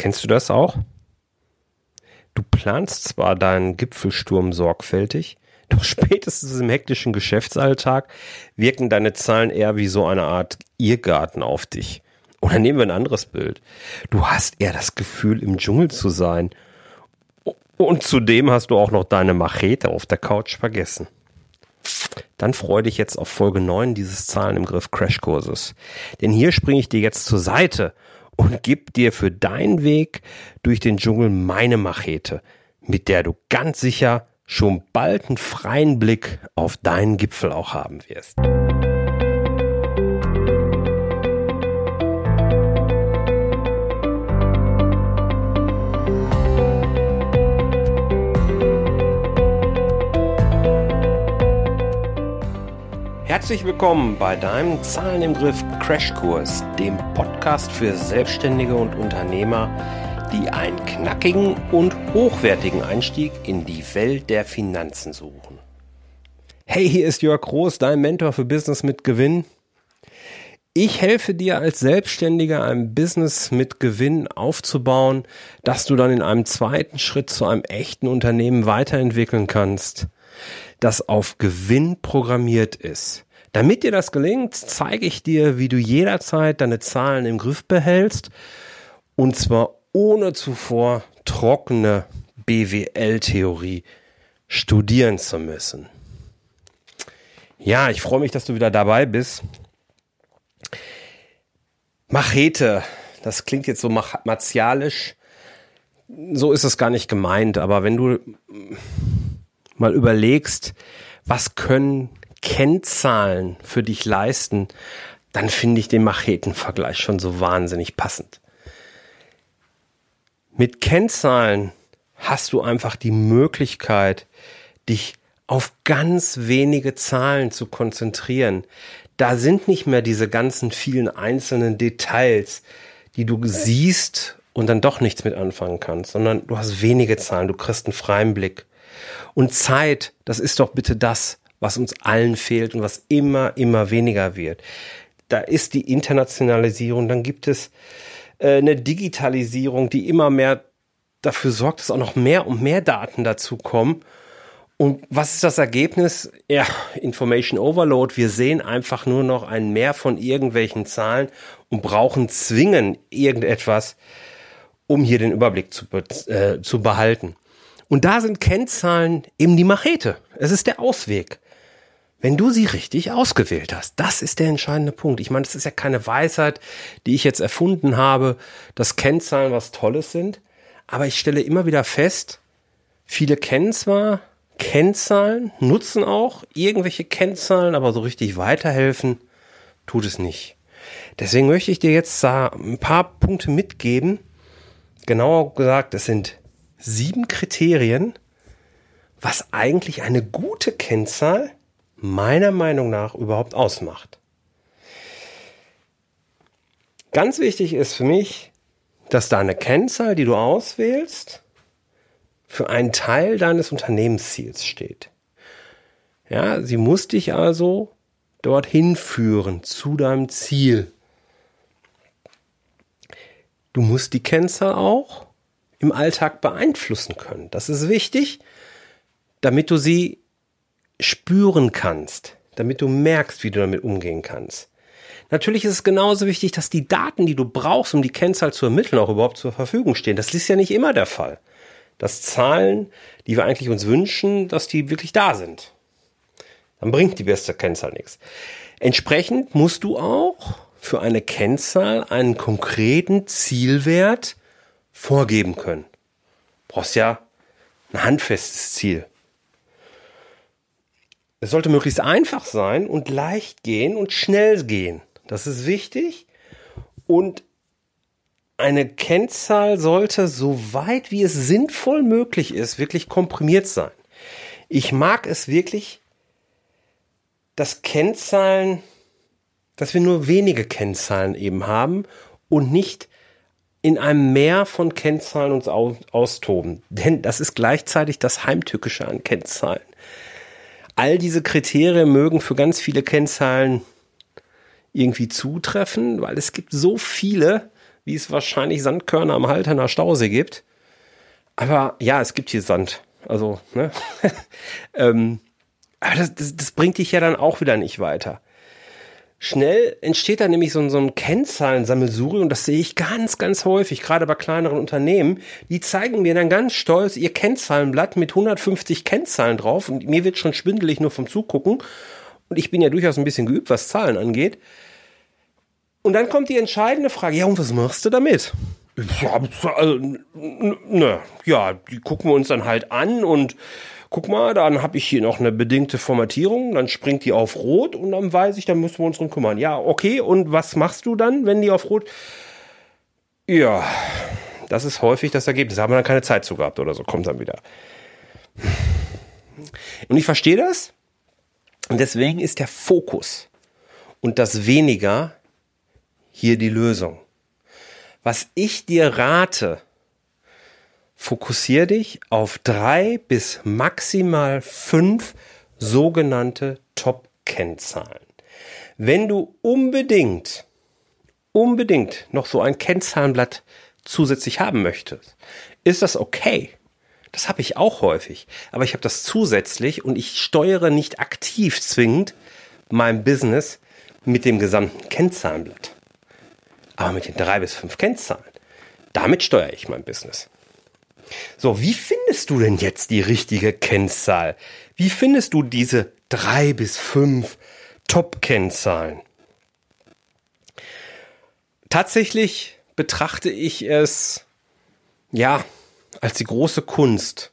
Kennst du das auch? Du planst zwar deinen Gipfelsturm sorgfältig, doch spätestens im hektischen Geschäftsalltag wirken deine Zahlen eher wie so eine Art Irrgarten auf dich. Oder nehmen wir ein anderes Bild. Du hast eher das Gefühl, im Dschungel zu sein. Und zudem hast du auch noch deine Machete auf der Couch vergessen. Dann freue dich jetzt auf Folge 9 dieses Zahlen im Griff Crashkurses. Denn hier springe ich dir jetzt zur Seite und gib dir für deinen Weg durch den Dschungel meine Machete, mit der du ganz sicher schon bald einen freien Blick auf deinen Gipfel auch haben wirst. Herzlich willkommen bei deinem Zahlen im Griff Crashkurs, dem Podcast für Selbstständige und Unternehmer, die einen knackigen und hochwertigen Einstieg in die Welt der Finanzen suchen. Hey, hier ist Jörg Groß, dein Mentor für Business mit Gewinn. Ich helfe dir als Selbstständiger ein Business mit Gewinn aufzubauen, dass du dann in einem zweiten Schritt zu einem echten Unternehmen weiterentwickeln kannst, das auf Gewinn programmiert ist. Damit dir das gelingt, zeige ich dir, wie du jederzeit deine Zahlen im Griff behältst und zwar ohne zuvor trockene BWL-Theorie studieren zu müssen. Ja, ich freue mich, dass du wieder dabei bist. Machete, das klingt jetzt so martialisch. So ist es gar nicht gemeint, aber wenn du mal überlegst, was können Kennzahlen für dich leisten, dann finde ich den Machetenvergleich schon so wahnsinnig passend. Mit Kennzahlen hast du einfach die Möglichkeit, dich auf ganz wenige Zahlen zu konzentrieren. Da sind nicht mehr diese ganzen vielen einzelnen Details, die du siehst und dann doch nichts mit anfangen kannst, sondern du hast wenige Zahlen, du kriegst einen freien Blick. Und Zeit, das ist doch bitte das, was uns allen fehlt und was immer, immer weniger wird. Da ist die Internationalisierung, dann gibt es äh, eine Digitalisierung, die immer mehr dafür sorgt, dass auch noch mehr und mehr Daten dazu kommen. Und was ist das Ergebnis? Ja, Information Overload. Wir sehen einfach nur noch ein Mehr von irgendwelchen Zahlen und brauchen zwingend irgendetwas, um hier den Überblick zu, äh, zu behalten. Und da sind Kennzahlen eben die Machete. Es ist der Ausweg. Wenn du sie richtig ausgewählt hast, das ist der entscheidende Punkt. Ich meine, das ist ja keine Weisheit, die ich jetzt erfunden habe, dass Kennzahlen was Tolles sind. Aber ich stelle immer wieder fest, viele kennen zwar Kennzahlen, nutzen auch irgendwelche Kennzahlen, aber so richtig weiterhelfen tut es nicht. Deswegen möchte ich dir jetzt ein paar Punkte mitgeben. Genauer gesagt, es sind sieben Kriterien, was eigentlich eine gute Kennzahl meiner Meinung nach überhaupt ausmacht. Ganz wichtig ist für mich, dass deine Kennzahl, die du auswählst, für einen Teil deines Unternehmensziels steht. Ja, sie muss dich also dorthin führen, zu deinem Ziel. Du musst die Kennzahl auch im Alltag beeinflussen können. Das ist wichtig, damit du sie spüren kannst, damit du merkst, wie du damit umgehen kannst. Natürlich ist es genauso wichtig, dass die Daten, die du brauchst, um die Kennzahl zu ermitteln, auch überhaupt zur Verfügung stehen. Das ist ja nicht immer der Fall. Dass Zahlen, die wir eigentlich uns wünschen, dass die wirklich da sind. Dann bringt die beste Kennzahl nichts. Entsprechend musst du auch für eine Kennzahl einen konkreten Zielwert vorgeben können. Du brauchst ja ein handfestes Ziel. Es sollte möglichst einfach sein und leicht gehen und schnell gehen. Das ist wichtig. Und eine Kennzahl sollte, so weit wie es sinnvoll möglich ist, wirklich komprimiert sein. Ich mag es wirklich, dass Kennzahlen, dass wir nur wenige Kennzahlen eben haben und nicht in einem Meer von Kennzahlen uns austoben. Denn das ist gleichzeitig das Heimtückische an Kennzahlen all diese Kriterien mögen für ganz viele Kennzahlen irgendwie zutreffen, weil es gibt so viele, wie es wahrscheinlich Sandkörner am Halterner Stausee gibt. Aber ja, es gibt hier Sand. Also, ne? ähm, aber das, das, das bringt dich ja dann auch wieder nicht weiter. Schnell entsteht da nämlich so ein, so ein Kennzahlensammelsurium das sehe ich ganz, ganz häufig, gerade bei kleineren Unternehmen. Die zeigen mir dann ganz stolz ihr Kennzahlenblatt mit 150 Kennzahlen drauf und mir wird schon schwindelig nur vom Zugucken. Und ich bin ja durchaus ein bisschen geübt, was Zahlen angeht. Und dann kommt die entscheidende Frage, ja, und was machst du damit? Ja, also, ne, ja, die gucken wir uns dann halt an und guck mal, dann habe ich hier noch eine bedingte Formatierung, dann springt die auf Rot und dann weiß ich, dann müssen wir uns drum kümmern. Ja, okay, und was machst du dann, wenn die auf Rot? Ja, das ist häufig das Ergebnis. Da haben wir dann keine Zeit zu gehabt oder so, kommt dann wieder. Und ich verstehe das. Und deswegen ist der Fokus und das weniger hier die Lösung. Was ich dir rate, fokussiere dich auf drei bis maximal fünf sogenannte Top-Kennzahlen. Wenn du unbedingt, unbedingt noch so ein Kennzahlenblatt zusätzlich haben möchtest, ist das okay. Das habe ich auch häufig, aber ich habe das zusätzlich und ich steuere nicht aktiv zwingend mein Business mit dem gesamten Kennzahlenblatt. Aber mit den drei bis fünf Kennzahlen, damit steuere ich mein Business. So, wie findest du denn jetzt die richtige Kennzahl? Wie findest du diese drei bis fünf Top-Kennzahlen? Tatsächlich betrachte ich es, ja, als die große Kunst.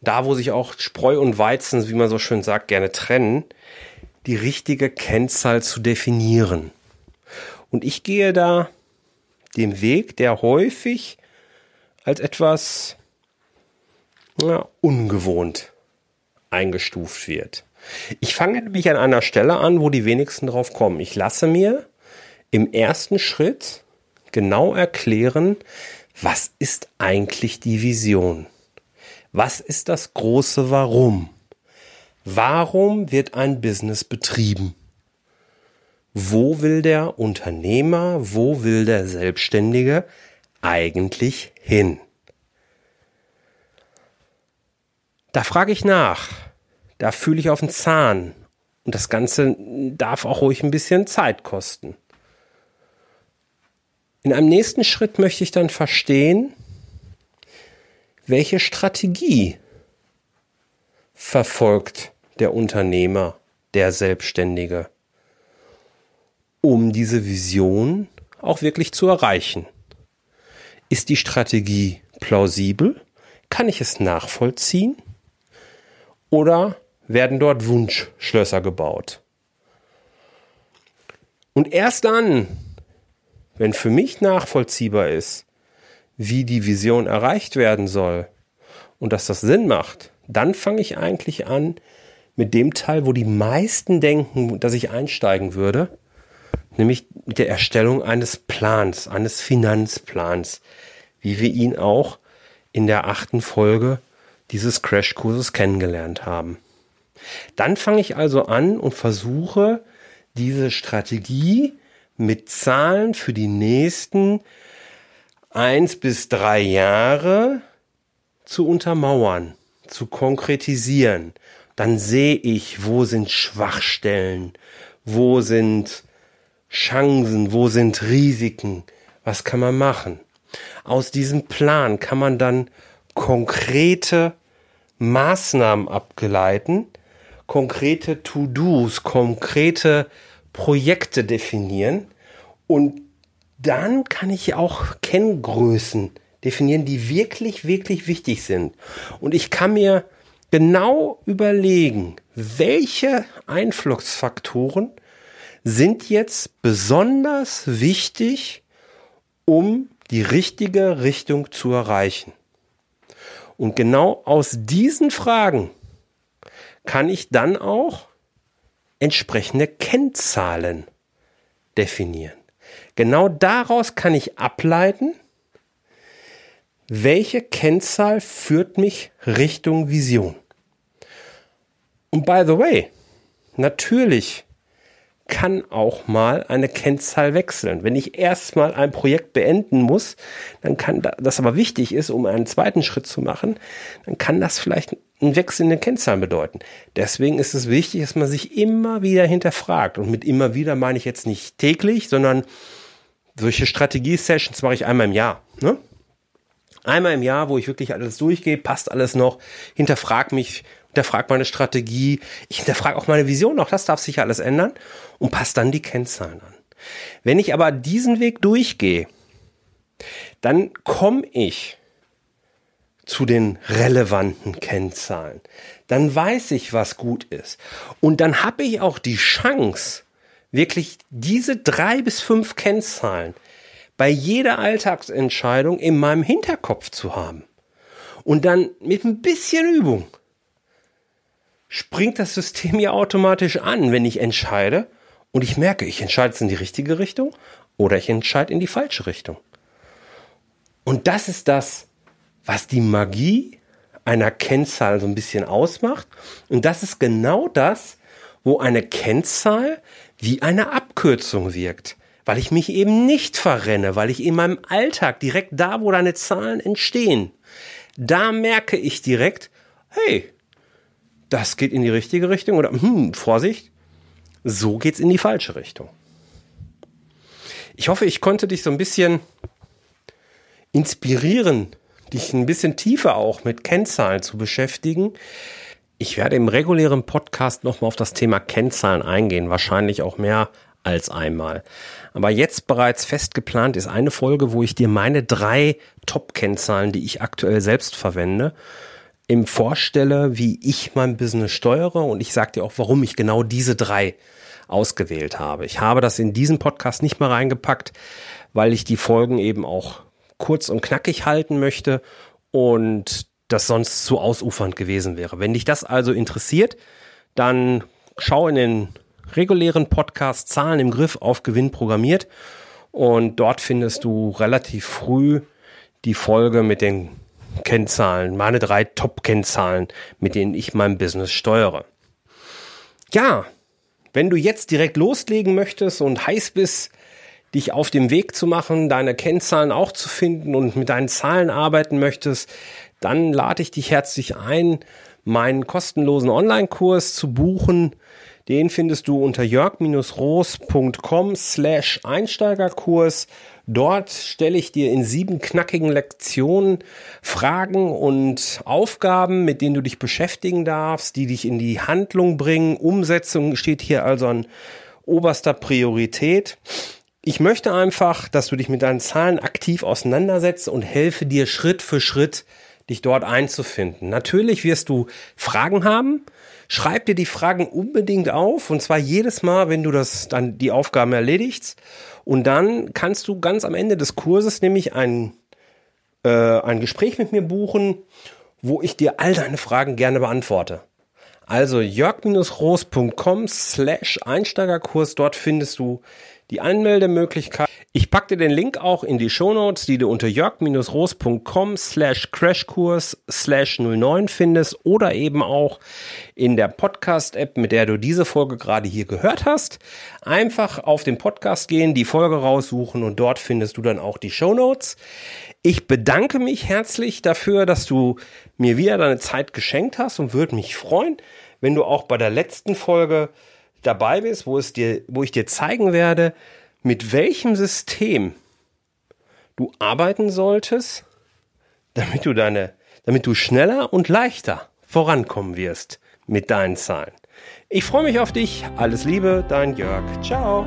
Da, wo sich auch Spreu und Weizen, wie man so schön sagt, gerne trennen, die richtige Kennzahl zu definieren. Und ich gehe da den Weg, der häufig als etwas ja, ungewohnt eingestuft wird. Ich fange nämlich an einer Stelle an, wo die wenigsten drauf kommen. Ich lasse mir im ersten Schritt genau erklären, was ist eigentlich die Vision? Was ist das große Warum? Warum wird ein Business betrieben? Wo will der Unternehmer, wo will der Selbstständige eigentlich hin? Da frage ich nach. Da fühle ich auf den Zahn. Und das Ganze darf auch ruhig ein bisschen Zeit kosten. In einem nächsten Schritt möchte ich dann verstehen, welche Strategie verfolgt der Unternehmer, der Selbstständige, um diese Vision auch wirklich zu erreichen. Ist die Strategie plausibel? Kann ich es nachvollziehen? Oder werden dort Wunschschlösser gebaut? Und erst dann, wenn für mich nachvollziehbar ist, wie die Vision erreicht werden soll und dass das Sinn macht, dann fange ich eigentlich an mit dem Teil, wo die meisten denken, dass ich einsteigen würde, nämlich mit der Erstellung eines Plans, eines Finanzplans, wie wir ihn auch in der achten Folge dieses Crashkurses kennengelernt haben. Dann fange ich also an und versuche diese Strategie mit Zahlen für die nächsten eins bis drei Jahre zu untermauern, zu konkretisieren. Dann sehe ich, wo sind Schwachstellen, wo sind Chancen, wo sind Risiken, was kann man machen. Aus diesem Plan kann man dann konkrete Maßnahmen abgeleiten, konkrete To-Dos, konkrete Projekte definieren und dann kann ich auch Kenngrößen definieren, die wirklich, wirklich wichtig sind. Und ich kann mir genau überlegen, welche Einflussfaktoren sind jetzt besonders wichtig, um die richtige Richtung zu erreichen. Und genau aus diesen Fragen kann ich dann auch entsprechende Kennzahlen definieren. Genau daraus kann ich ableiten, welche Kennzahl führt mich Richtung Vision. Und by the way, natürlich kann auch mal eine Kennzahl wechseln. Wenn ich erstmal ein Projekt beenden muss, dann kann das aber wichtig ist, um einen zweiten Schritt zu machen, dann kann das vielleicht einen Wechsel in den Kennzahlen bedeuten. Deswegen ist es wichtig, dass man sich immer wieder hinterfragt. Und mit immer wieder meine ich jetzt nicht täglich, sondern solche Strategie-Sessions mache ich einmal im Jahr. Ne? Einmal im Jahr, wo ich wirklich alles durchgehe, passt alles noch, hinterfrag mich, hinterfrag meine Strategie, ich hinterfrage auch meine Vision, auch das darf sich alles ändern und passt dann die Kennzahlen an. Wenn ich aber diesen Weg durchgehe, dann komme ich zu den relevanten Kennzahlen. Dann weiß ich, was gut ist. Und dann habe ich auch die Chance, wirklich diese drei bis fünf Kennzahlen bei jeder Alltagsentscheidung in meinem Hinterkopf zu haben. Und dann mit ein bisschen Übung springt das System ja automatisch an, wenn ich entscheide und ich merke, ich entscheide es in die richtige Richtung oder ich entscheide in die falsche Richtung. Und das ist das, was die Magie einer Kennzahl so ein bisschen ausmacht. Und das ist genau das, wo eine Kennzahl wie eine Abkürzung wirkt. Weil ich mich eben nicht verrenne, weil ich in meinem Alltag direkt da, wo deine Zahlen entstehen, da merke ich direkt, hey, das geht in die richtige Richtung oder hm, Vorsicht, so geht's in die falsche Richtung. Ich hoffe, ich konnte dich so ein bisschen inspirieren, dich ein bisschen tiefer auch mit Kennzahlen zu beschäftigen. Ich werde im regulären Podcast nochmal auf das Thema Kennzahlen eingehen, wahrscheinlich auch mehr als einmal. Aber jetzt bereits fest geplant ist eine Folge, wo ich dir meine drei Top-Kennzahlen, die ich aktuell selbst verwende, im vorstelle, wie ich mein Business steuere und ich sage dir auch, warum ich genau diese drei ausgewählt habe. Ich habe das in diesen Podcast nicht mal reingepackt, weil ich die Folgen eben auch kurz und knackig halten möchte und das sonst zu ausufernd gewesen wäre. Wenn dich das also interessiert, dann schau in den regulären Podcast Zahlen im Griff auf Gewinn programmiert und dort findest du relativ früh die Folge mit den Kennzahlen, meine drei Top-Kennzahlen, mit denen ich mein Business steuere. Ja, wenn du jetzt direkt loslegen möchtest und heiß bist, dich auf dem Weg zu machen, deine Kennzahlen auch zu finden und mit deinen Zahlen arbeiten möchtest, dann lade ich dich herzlich ein, meinen kostenlosen Online-Kurs zu buchen. Den findest du unter jörg-roos.com slash Einsteigerkurs. Dort stelle ich dir in sieben knackigen Lektionen Fragen und Aufgaben, mit denen du dich beschäftigen darfst, die dich in die Handlung bringen. Umsetzung steht hier also an oberster Priorität. Ich möchte einfach, dass du dich mit deinen Zahlen aktiv auseinandersetzt und helfe dir Schritt für Schritt, dich dort einzufinden. Natürlich wirst du Fragen haben. Schreib dir die Fragen unbedingt auf und zwar jedes Mal, wenn du das dann die Aufgaben erledigst. Und dann kannst du ganz am Ende des Kurses nämlich ein, äh, ein Gespräch mit mir buchen, wo ich dir all deine Fragen gerne beantworte. Also jörg-roos.com slash Einsteigerkurs, dort findest du die Anmeldemöglichkeit. Ich packe dir den Link auch in die Shownotes, die du unter jörg-roos.com slash crashkurs slash 09 findest oder eben auch in der Podcast-App, mit der du diese Folge gerade hier gehört hast. Einfach auf den Podcast gehen, die Folge raussuchen und dort findest du dann auch die Shownotes. Ich bedanke mich herzlich dafür, dass du mir wieder deine Zeit geschenkt hast und würde mich freuen, wenn du auch bei der letzten Folge dabei bist, wo es dir, wo ich dir zeigen werde, mit welchem System du arbeiten solltest, damit du deine, damit du schneller und leichter vorankommen wirst mit deinen Zahlen. Ich freue mich auf dich. Alles Liebe, dein Jörg. Ciao.